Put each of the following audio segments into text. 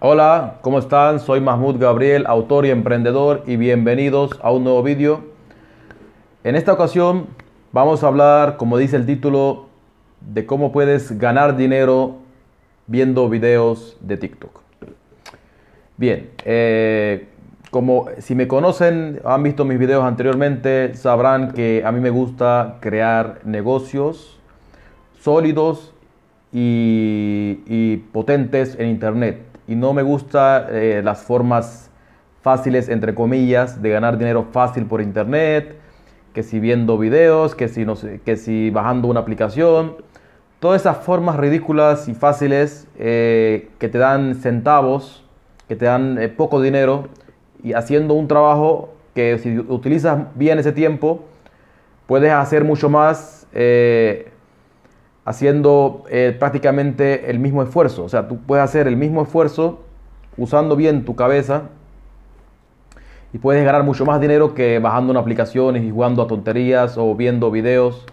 Hola, ¿cómo están? Soy Mahmoud Gabriel, autor y emprendedor y bienvenidos a un nuevo vídeo. En esta ocasión vamos a hablar, como dice el título, de cómo puedes ganar dinero viendo videos de TikTok. Bien, eh, como si me conocen, han visto mis videos anteriormente, sabrán que a mí me gusta crear negocios sólidos y, potentes en Internet. Y no me gusta eh, las formas fáciles, entre comillas, de ganar dinero fácil por Internet, que si viendo videos, que si, no sé, que si bajando una aplicación. Todas esas formas ridículas y fáciles eh, que te dan centavos, que te dan eh, poco dinero, y haciendo un trabajo que si utilizas bien ese tiempo, puedes hacer mucho más haciendo eh, prácticamente el mismo esfuerzo. O sea, tú puedes hacer el mismo esfuerzo usando bien tu cabeza y puedes ganar mucho más dinero que bajando en aplicaciones y jugando a tonterías o viendo videos.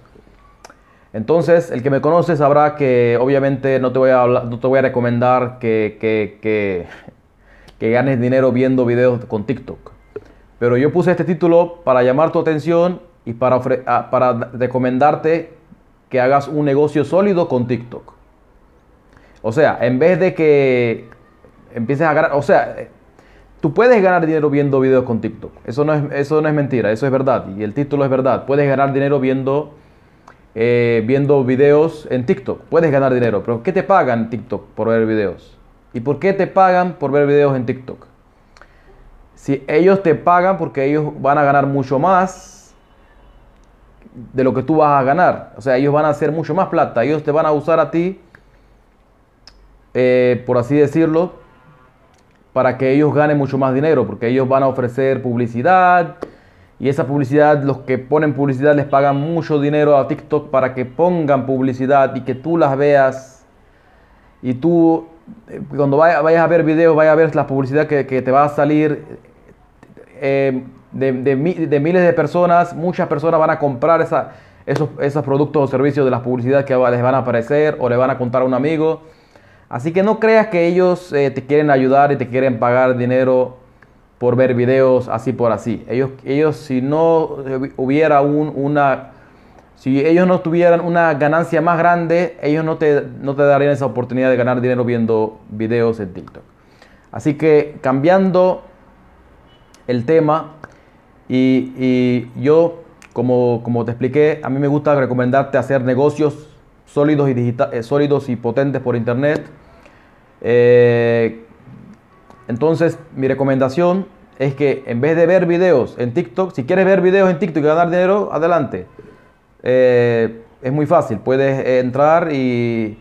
Entonces, el que me conoce sabrá que obviamente no te voy a, no te voy a recomendar que, que, que, ganes dinero viendo videos con TikTok. Pero yo puse este título para llamar tu atención y para, para recomendarte que hagas un negocio sólido con TikTok. O sea, en vez de que empieces a ganar, o sea, tú puedes ganar dinero viendo videos con TikTok. Eso no es, eso no es mentira, eso es verdad. Y el título es verdad. Puedes ganar dinero viendo, eh, viendo videos en TikTok. Puedes ganar dinero. Pero ¿qué te pagan TikTok por ver videos? ¿Y por qué te pagan por ver videos en TikTok? Si ellos te pagan porque ellos van a ganar mucho más de lo que tú vas a ganar. O sea, ellos van a hacer mucho más plata. Ellos te van a usar a ti, eh, por así decirlo, para que ellos ganen mucho más dinero. Porque ellos van a ofrecer publicidad. Y esa publicidad, los que ponen publicidad les pagan mucho dinero a TikTok para que pongan publicidad y que tú las veas. Y tú, eh, cuando vayas a ver videos, vayas a ver la publicidad que, te va a salir. Eh, de, miles de personas, muchas personas van a comprar esa, esos, esos productos o servicios de las publicidades que les van a aparecer o le van a contar a un amigo. Así que no creas que ellos eh, te quieren ayudar y te quieren pagar dinero por ver videos así por así. Ellos, ellos si no hubiera un, una, si ellos no tuvieran una ganancia más grande, ellos no te, no te darían esa oportunidad de ganar dinero viendo videos en TikTok. Así que cambiando el tema, y, yo, como, como, te expliqué, a mí me gusta recomendarte hacer negocios sólidos y, eh, sólidos y potentes por internet. Eh, entonces, mi recomendación es que en vez de ver videos en TikTok, si quieres ver videos en TikTok y ganar dinero, adelante. Eh, es muy fácil, puedes entrar y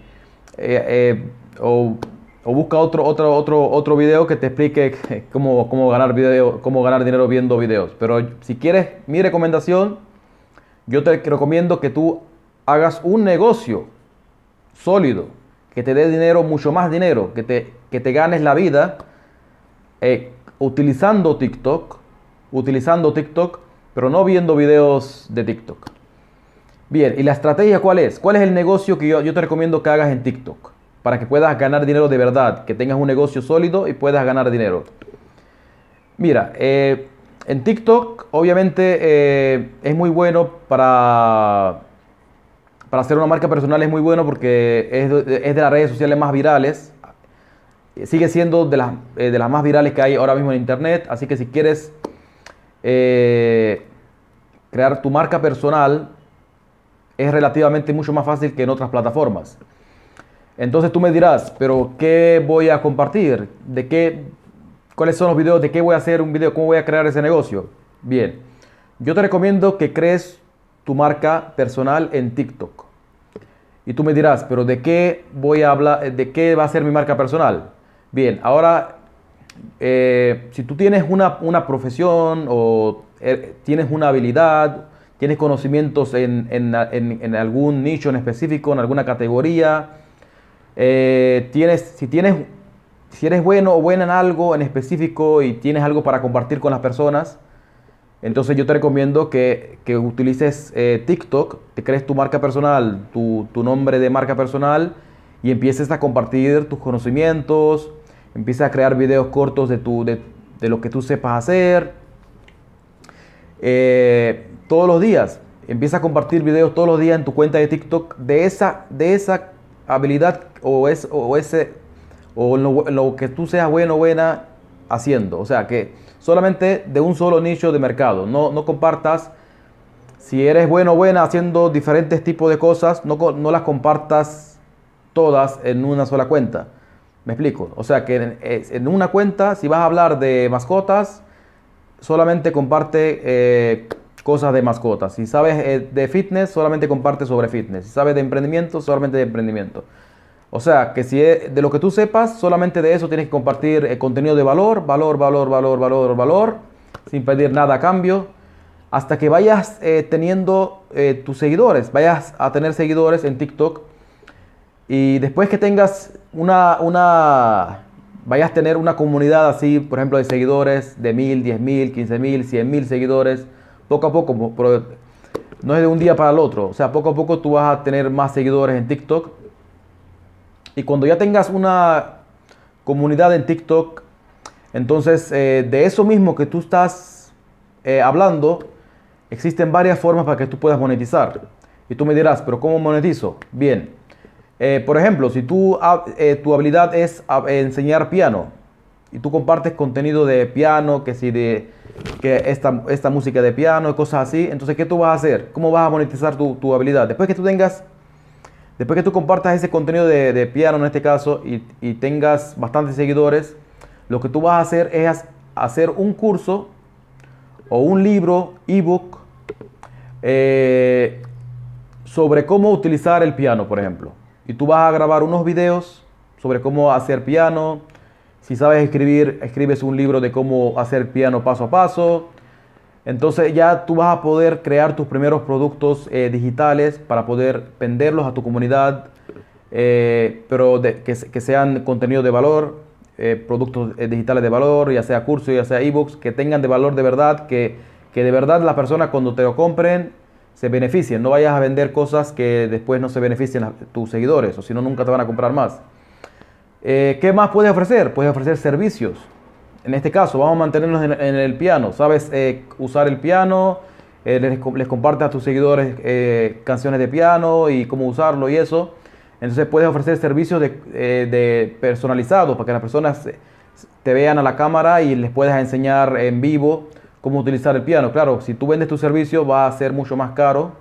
o o busca otro, otro, otro, otro video que te explique cómo, cómo, ganar video, cómo ganar dinero viendo videos. Pero si quieres mi recomendación, yo te recomiendo que tú hagas un negocio sólido, que te dé dinero, mucho más dinero, que te, que te ganes la vida eh, utilizando TikTok, utilizando TikTok, pero no viendo videos de TikTok. Bien, ¿y la estrategia cuál es? ¿Cuál es el negocio que yo, yo te recomiendo que hagas en TikTok? Para que puedas ganar dinero de verdad, que tengas un negocio sólido y puedas ganar dinero. Mira, eh, en TikTok obviamente eh, es muy bueno para, para hacer una marca personal, es muy bueno porque es de, las redes sociales más virales. Sigue siendo de las, eh, de las más virales que hay ahora mismo en Internet. Así que si quieres crear tu marca personal, es relativamente mucho más fácil que en otras plataformas. Entonces tú me dirás, pero ¿qué voy a compartir? ¿De qué? ¿Cuáles son los videos? ¿De qué voy a hacer un video? ¿Cómo voy a crear ese negocio? Bien, yo te recomiendo que crees tu marca personal en TikTok. Y tú me dirás, pero ¿de qué voy a hablar? ¿De qué va a ser mi marca personal? Bien, ahora, eh, si tú tienes una, profesión o eh, tienes una habilidad, tienes conocimientos en, en algún nicho en específico, en alguna categoría, eh, tienes, si, tienes, si eres bueno o buena en algo en específico y tienes algo para compartir con las personas, entonces yo te recomiendo que, utilices eh, TikTok, te crees tu marca personal, tu, nombre de marca personal y empieces a compartir tus conocimientos, Empieza a crear videos cortos de, lo que tú sepas hacer. Eh, todos los días. Empieza a compartir videos todos los días en tu cuenta de TikTok de esa, de esa habilidad o, es, o ese o lo, lo que tú seas bueno o buena haciendo. O sea que solamente de un solo nicho de mercado. No, no compartas si eres bueno o buena haciendo diferentes tipos de cosas, no, no, las compartas todas en una sola cuenta. ¿Me explico? O sea que en, una cuenta, si vas a hablar de mascotas, solamente comparte eh, cosas de mascotas. Si sabes eh, de fitness, solamente comparte sobre fitness. Si sabes de emprendimiento, solamente de emprendimiento. O sea, que si de lo que tú sepas, solamente de eso tienes que compartir eh, contenido de valor, valor, valor, valor, valor, valor, sin pedir nada a cambio hasta que vayas eh, teniendo tus seguidores, vayas a tener seguidores en TikTok y después que tengas una, una, vayas a tener una comunidad así, por ejemplo, de seguidores de mil, diez mil, quince mil, cien mil seguidores, poco a poco, no es de un día para el otro, o sea, poco a poco tú vas a tener más seguidores en TikTok y cuando ya tengas una comunidad en TikTok, entonces eh, de eso mismo que tú estás hablando, Existen varias formas para que tú puedas monetizar. Y tú me dirás, pero ¿cómo monetizo? Bien. Eh, por ejemplo, si tú, eh, tu habilidad es enseñar piano y tú compartes contenido de piano, que si de que esta, esta música de piano y cosas así, entonces ¿qué tú vas a hacer? ¿Cómo vas a monetizar tu, habilidad? Después que tú tengas, después que tú compartas ese contenido de, piano en este caso y, y tengas bastantes seguidores, lo que tú vas a hacer es hacer un curso o un libro, ebook, eh, sobre cómo utilizar el piano, por ejemplo. Y tú vas a grabar unos videos sobre cómo hacer piano. Si sabes escribir, escribes un libro de cómo hacer piano paso a paso. Entonces ya tú vas a poder crear tus primeros productos eh, digitales para poder venderlos a tu comunidad, eh, pero que, sean contenido de valor, productos digitales de valor, ya sea cursos, ya sea ebooks, que tengan de valor de verdad, que que de verdad las personas cuando te lo compren se beneficien. No vayas a vender cosas que después no se beneficien a tus seguidores o si no nunca te van a comprar más. Eh, ¿Qué más puedes ofrecer? Puedes ofrecer servicios. En este caso, vamos a mantenernos en, el piano. ¿Sabes eh, usar el piano? Eh, les, compartes a tus seguidores canciones de piano y cómo usarlo y eso. Entonces puedes ofrecer servicios de personalizados para que las personas te vean a la cámara y les puedas enseñar en vivo cómo utilizar el piano. Claro, si tú vendes tu servicio va a ser mucho más caro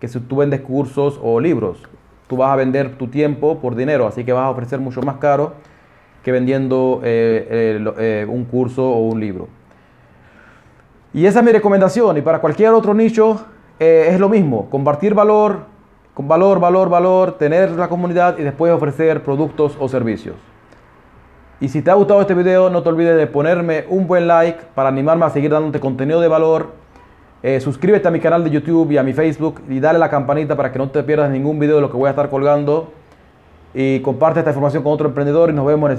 que si tú vendes cursos o libros. Tú vas a vender tu tiempo por dinero, así que vas a ofrecer mucho más caro que vendiendo eh, eh, un curso o un libro. Y esa es mi recomendación. Y para cualquier otro nicho eh, es lo mismo. Compartir valor, con valor, valor, valor, tener la comunidad y después ofrecer productos o servicios. Y si te ha gustado este video, no te olvides de ponerme un buen like para animarme a seguir dándote contenido de valor. Eh, suscríbete a mi canal de YouTube y a mi Facebook y dale la campanita para que no te pierdas ningún video de lo que voy a estar colgando. Y comparte esta información con otro emprendedor y nos vemos en el siguiente